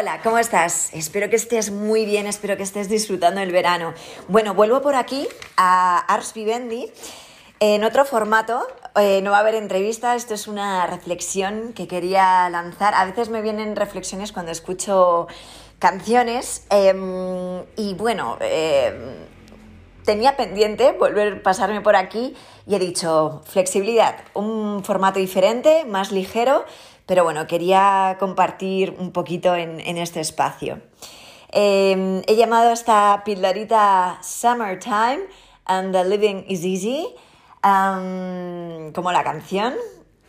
Hola, ¿cómo estás? Espero que estés muy bien, espero que estés disfrutando del verano. Bueno, vuelvo por aquí a Ars Vivendi en otro formato. Eh, no va a haber entrevista, esto es una reflexión que quería lanzar. A veces me vienen reflexiones cuando escucho canciones em, y bueno, em, tenía pendiente volver a pasarme por aquí y he dicho flexibilidad, un formato diferente, más ligero pero bueno, quería compartir un poquito en, este espacio. Em, he llamado esta pildorita Summertime and the Living is Easy, como la canción.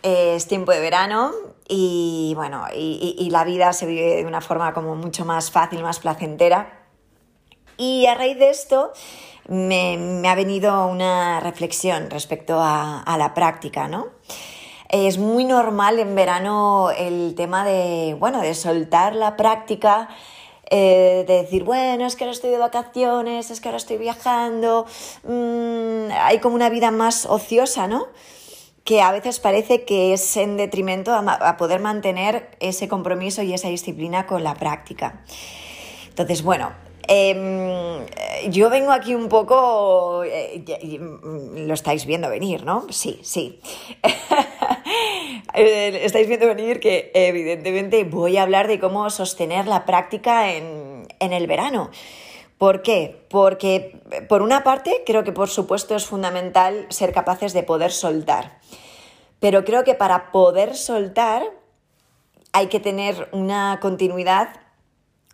es tiempo de verano y bueno, y, la vida se vive de una forma como mucho más fácil, más placentera. Y a raíz de esto me, ha venido una reflexión respecto a la práctica, ¿no? Es muy normal en verano el tema de, bueno, de soltar la práctica, eh, de decir, bueno, es que ahora estoy de vacaciones, es que ahora estoy viajando, mm, hay como una vida más ociosa, ¿no? que a veces parece que es en detrimento a, poder mantener ese compromiso y esa disciplina con la práctica. Entonces, bueno, Em, yo vengo aquí un poco, eh, mm, lo estáis viendo venir, ¿no? Sí, sí. Eh, estáis viendo venir que evidentemente voy a hablar de cómo sostener la práctica en, en el verano. ¿Por qué? Porque por una parte creo que por supuesto es fundamental ser capaces de poder soltar. Pero creo que para poder soltar hay que tener una continuidad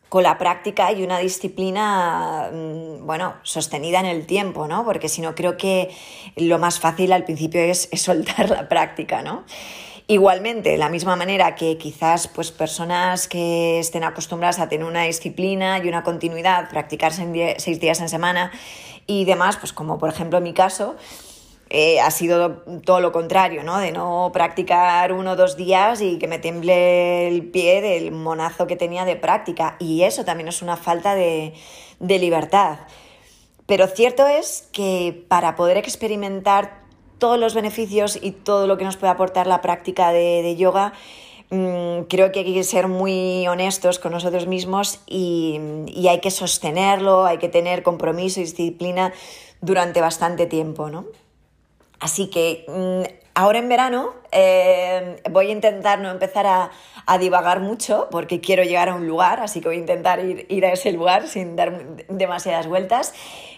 con la práctica y una disciplina, mm, bueno, sostenida en el tiempo, ¿no? Porque si no, creo que lo más fácil al principio es, soltar la práctica, ¿no? Igualmente, de la misma manera que quizás pues, personas que estén acostumbradas a tener una disciplina y una continuidad, practicarse seis días en semana y demás, pues como por ejemplo en mi caso, eh, ha sido todo lo contrario, ¿no? De no practicar uno o dos días y que me temble el pie del monazo que tenía de práctica. Y eso también es una falta de, libertad. Pero cierto es que para poder experimentar todos los beneficios y todo lo que nos puede aportar la práctica de, yoga, mm, creo que hay que ser muy honestos con nosotros mismos y, y, hay que sostenerlo, hay que tener compromiso y disciplina durante bastante tiempo, ¿no? Así que mm, ahora en verano eh, voy a intentar no empezar a, divagar mucho porque quiero llegar a un lugar, así que voy a intentar ir, a ese lugar sin dar demasiadas vueltas.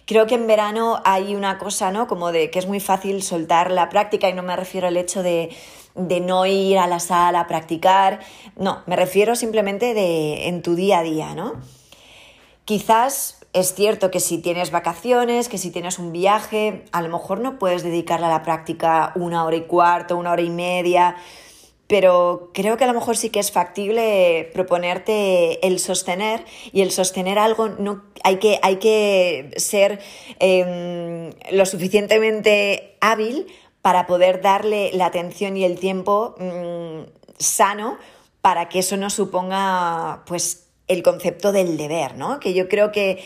Creo que en verano hay una cosa, ¿no? Como de que es muy fácil soltar la práctica y no me refiero al hecho de, de no ir a la sala a practicar, no, me refiero simplemente de en tu día a día, ¿no? Quizás es cierto que si tienes vacaciones, que si tienes un viaje, a lo mejor no puedes dedicarle a la práctica una hora y cuarto, una hora y media, pero creo que a lo mejor sí que es factible proponerte el sostener y el sostener algo no hay que, hay que ser em, lo suficientemente hábil para poder darle la atención y el tiempo mm, sano para que eso no suponga pues el concepto del deber, ¿no? Que yo creo que,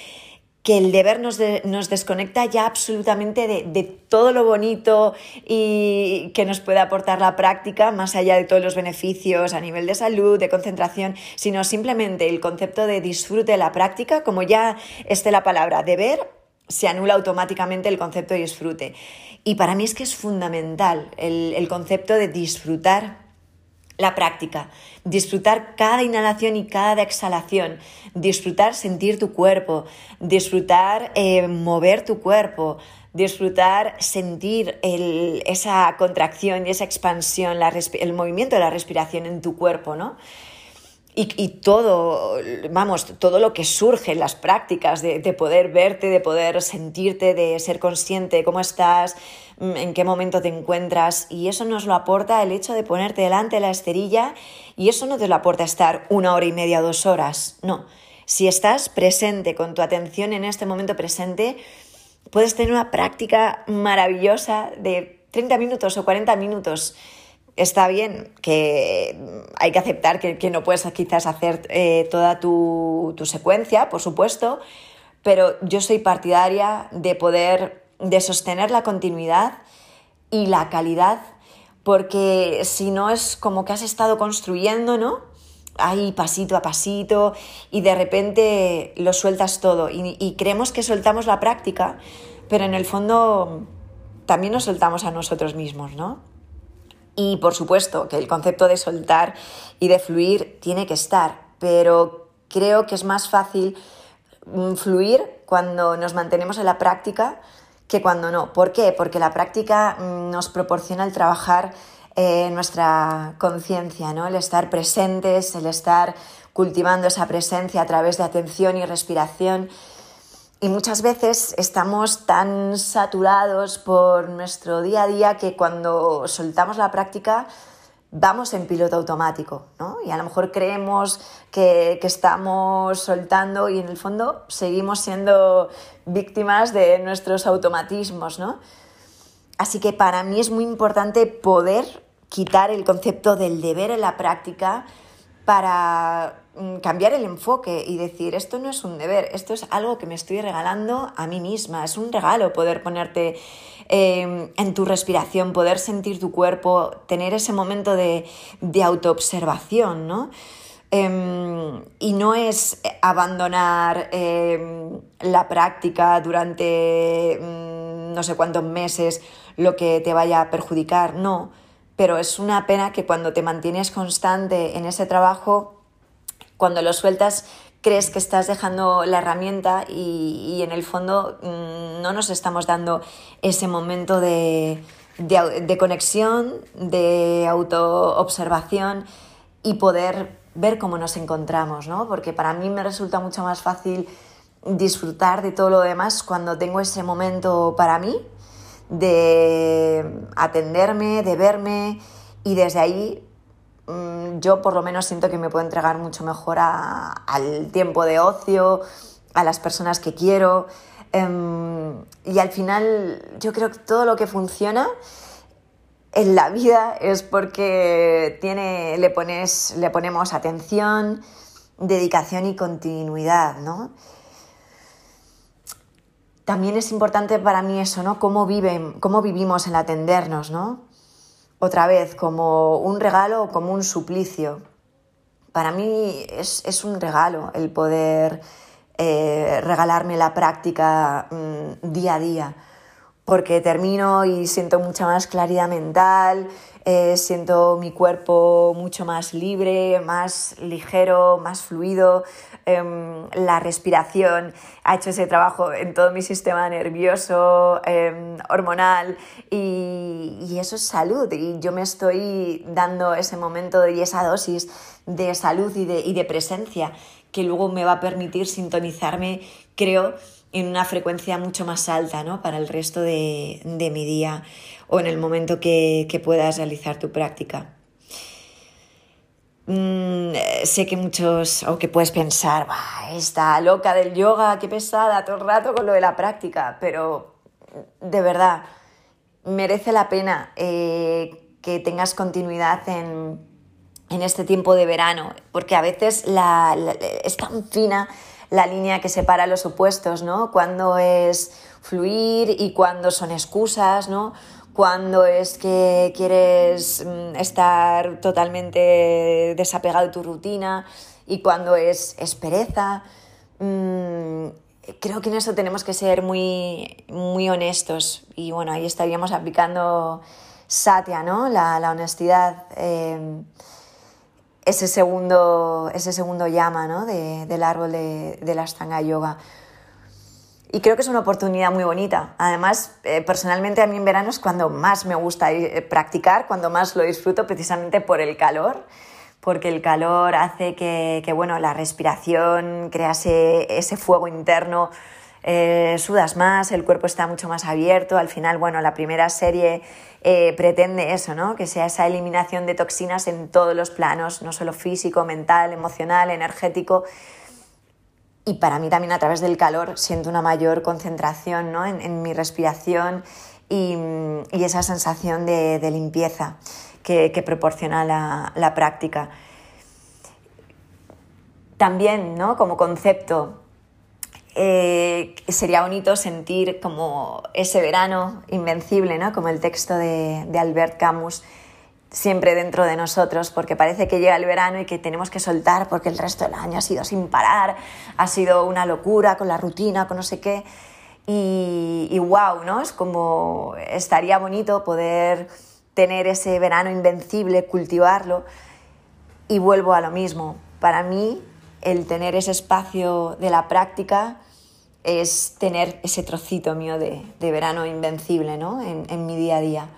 el deber nos, nos, desconecta ya absolutamente de, todo lo bonito y que nos puede aportar la práctica, más allá de todos los beneficios a nivel de salud, de concentración, sino simplemente el concepto de disfrute de la práctica, como ya esté la palabra deber, se anula automáticamente el concepto de disfrute. Y para mí es que es fundamental el, el concepto de disfrutar la práctica, disfrutar cada inhalación y cada exhalación, disfrutar sentir tu cuerpo, disfrutar eh, mover tu cuerpo, disfrutar sentir esa contracción y esa expansión, el movimiento de la respiración en tu cuerpo, ¿no? Y, todo, vamos, todo lo que surge en las prácticas de, poder verte, de poder sentirte, de ser consciente de cómo estás, mm, en qué momento te encuentras. Y eso nos lo aporta el hecho de ponerte delante de la esterilla y eso no te lo aporta estar una hora y media, dos horas. No. Si estás presente con tu atención en este momento presente, puedes tener una práctica maravillosa de 30 minutos o 40 minutos está bien que hay que aceptar que, no puedes quizás hacer eh, toda tu, secuencia, por supuesto, pero yo soy partidaria de poder, de sostener la continuidad y la calidad, porque si no es como que has estado construyendo, ¿no? ahí pasito a pasito y de repente lo sueltas todo y, creemos que soltamos la práctica, pero en el fondo también nos soltamos a nosotros mismos, ¿no? Y por supuesto que el concepto de soltar y de fluir tiene que estar, pero creo que es más fácil mm, fluir cuando nos mantenemos en la práctica que cuando no. ¿Por qué? Porque la práctica mm, nos proporciona el trabajar eh, nuestra conciencia, ¿no? el estar presentes, el estar cultivando esa presencia a través de atención y respiración. Y muchas veces estamos tan saturados por nuestro día a día que cuando soltamos la práctica vamos en piloto automático, ¿no? Y a lo mejor creemos que, estamos soltando y en el fondo seguimos siendo víctimas de nuestros automatismos, ¿no? Así que para mí es muy importante poder quitar el concepto del deber en la práctica para cambiar el enfoque y decir, esto no es un deber, esto es algo que me estoy regalando a mí misma, es un regalo poder ponerte em, en tu respiración, poder sentir tu cuerpo, tener ese momento de, autoobservación, ¿no? Em, y no es abandonar em, la práctica durante mm, no sé cuántos meses lo que te vaya a perjudicar, no pero es una pena que cuando te mantienes constante en ese trabajo, cuando lo sueltas, crees que estás dejando la herramienta y, en el fondo mm, no nos estamos dando ese momento de, de, conexión, de autoobservación y poder ver cómo nos encontramos, ¿no? Porque para mí me resulta mucho más fácil disfrutar de todo lo demás cuando tengo ese momento para mí, de atenderme, de verme y desde ahí mm, yo por lo menos siento que me puedo entregar mucho mejor al tiempo de ocio, a las personas que quiero em, y al final yo creo que todo lo que funciona en la vida es porque tiene, le, pones, le ponemos atención, dedicación y continuidad, ¿no? también es importante para mí eso, ¿no? Cómo, viven, cómo vivimos el atendernos, ¿no? Otra vez, como un regalo o como un suplicio. Para mí es, un regalo el poder eh, regalarme la práctica mm, día a día, porque termino y siento mucha más claridad mental, eh, siento mi cuerpo mucho más libre, más ligero, más fluido, Em, la respiración ha hecho ese trabajo en todo mi sistema nervioso, em, hormonal y, eso es salud. Y yo me estoy dando ese momento y esa dosis de salud y de, presencia que luego me va a permitir sintonizarme, creo, en una frecuencia mucho más alta ¿no? para el resto de, mi día o en el momento que puedas realizar tu práctica. Mm, sé que muchos, o que puedes pensar, esta loca del yoga, qué pesada, todo el rato con lo de la práctica, pero de verdad, merece la pena eh, que tengas continuidad en, en, este tiempo de verano, porque a veces la, es tan fina la línea que separa los opuestos, ¿no? Cuando es fluir y cuando son excusas, ¿no? cuando es que quieres mm, estar totalmente desapegado de tu rutina y cuando es, pereza. Mm, creo que en eso tenemos que ser muy, muy honestos y bueno, ahí estaríamos aplicando Satya, ¿no? La, honestidad, eh, ese, segundo, ese segundo llama ¿no? del árbol de, de la Ashtanga Yoga. Y creo que es una oportunidad muy bonita. Además, eh, personalmente a mí en verano es cuando más me gusta eh, practicar, cuando más lo disfruto precisamente por el calor, porque el calor hace que, bueno, la respiración crease ese fuego interno, eh, sudas más, el cuerpo está mucho más abierto. Al final, bueno, la primera serie pretende eso, ¿no? Que sea esa eliminación de toxinas en todos los planos, no solo físico, mental, emocional, energético y para mí también a través del calor siento una mayor concentración ¿no? en, mi respiración y, esa sensación de, limpieza que, proporciona la, práctica. También, ¿no? como concepto, eh, sería bonito sentir como ese verano invencible, ¿no? como el texto de, Albert Camus, siempre dentro de nosotros, porque parece que llega el verano y que tenemos que soltar porque el resto del año ha sido sin parar, ha sido una locura con la rutina, con no sé qué. Y, y wow, ¿no? Como estaría bonito poder tener ese verano invencible, cultivarlo. Y vuelvo a lo mismo. Para mí, el tener ese espacio de la práctica es tener ese trocito mío de, verano invencible ¿no? en mi día a día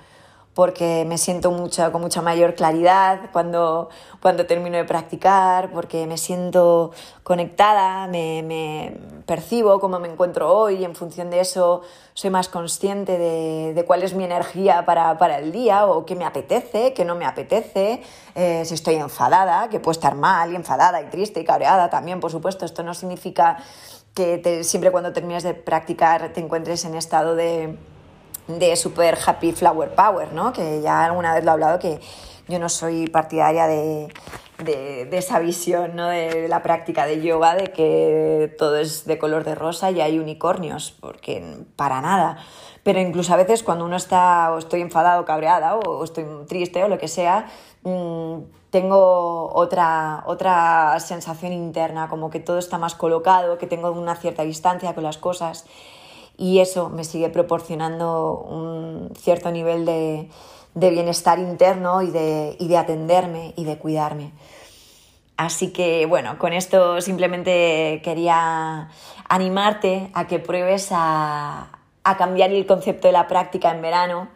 porque me siento mucho, con mucha mayor claridad cuando, cuando termino de practicar, porque me siento conectada, me, me percibo cómo me encuentro hoy y en función de eso soy más consciente de, de cuál es mi energía para, para, el día o qué me apetece, qué no me apetece, eh, si estoy enfadada, que puedo estar mal y enfadada y triste y cabreada también, por supuesto. Esto no significa que siempre cuando termines de practicar te encuentres en estado de de Super Happy Flower Power, ¿no? Que ya alguna vez lo he hablado que yo no soy partidaria de, esa visión ¿no? de la práctica de yoga, de que todo es de color de rosa y hay unicornios, porque para nada. Pero incluso a veces cuando uno está o estoy enfadado, cabreada o estoy triste o lo que sea, mm, tengo otra, otra sensación interna, como que todo está más colocado, que tengo una cierta distancia con las cosas y eso me sigue proporcionando un cierto nivel de, bienestar interno y de, y de atenderme y de cuidarme. Así que bueno, con esto simplemente quería animarte a que pruebes a, cambiar el concepto de la práctica en verano,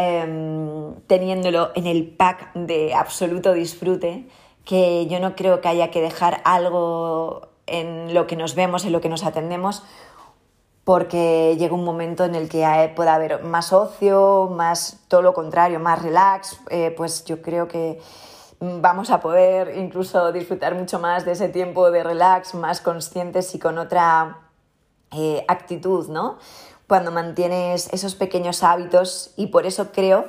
em, teniéndolo en el pack de absoluto disfrute, que yo no creo que haya que dejar algo en lo que nos vemos, en lo que nos atendemos, porque llega un momento en el que pueda haber más ocio, más todo lo contrario, más relax, eh, pues yo creo que vamos a poder incluso disfrutar mucho más de ese tiempo de relax, más conscientes y con otra eh, actitud, ¿no? Cuando mantienes esos pequeños hábitos y por eso creo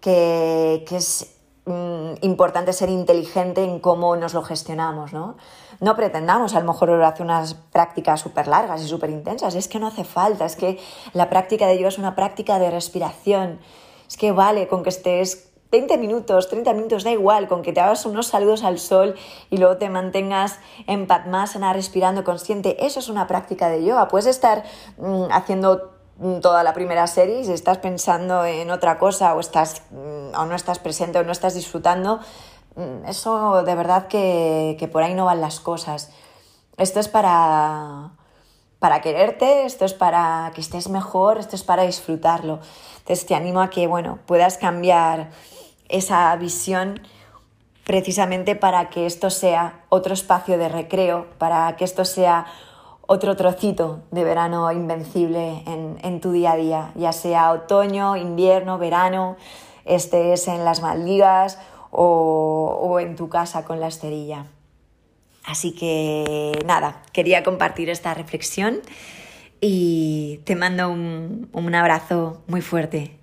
que, que es Mm, importante ser inteligente en cómo nos lo gestionamos, ¿no? No pretendamos a lo mejor hacer unas prácticas súper largas y súper intensas, es que no hace falta, es que la práctica de yoga es una práctica de respiración, es que vale con que estés 20 minutos, 30 minutos, da igual, con que te hagas unos saludos al sol y luego te mantengas en Padmasana respirando consciente, eso es una práctica de yoga, puedes estar mm, haciendo toda la primera serie, si estás pensando en otra cosa o, estás, mm, o no estás presente o no estás disfrutando, mm, eso de verdad que, que por ahí no van las cosas. Esto es para, para quererte, esto es para que estés mejor, esto es para disfrutarlo. Entonces te animo a que bueno, puedas cambiar esa visión precisamente para que esto sea otro espacio de recreo, para que esto sea otro trocito de verano invencible en, tu día a día, ya sea otoño, invierno, verano, estés en las Maldivas o, en tu casa con la esterilla. Así que nada, quería compartir esta reflexión y te mando un, un abrazo muy fuerte.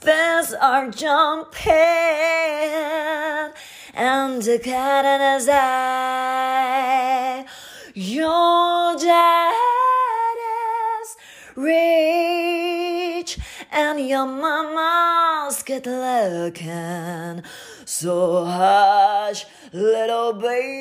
Fans are jumping and the cat in his eye. Your dad is rich and your mama's good looking. So hush, little baby.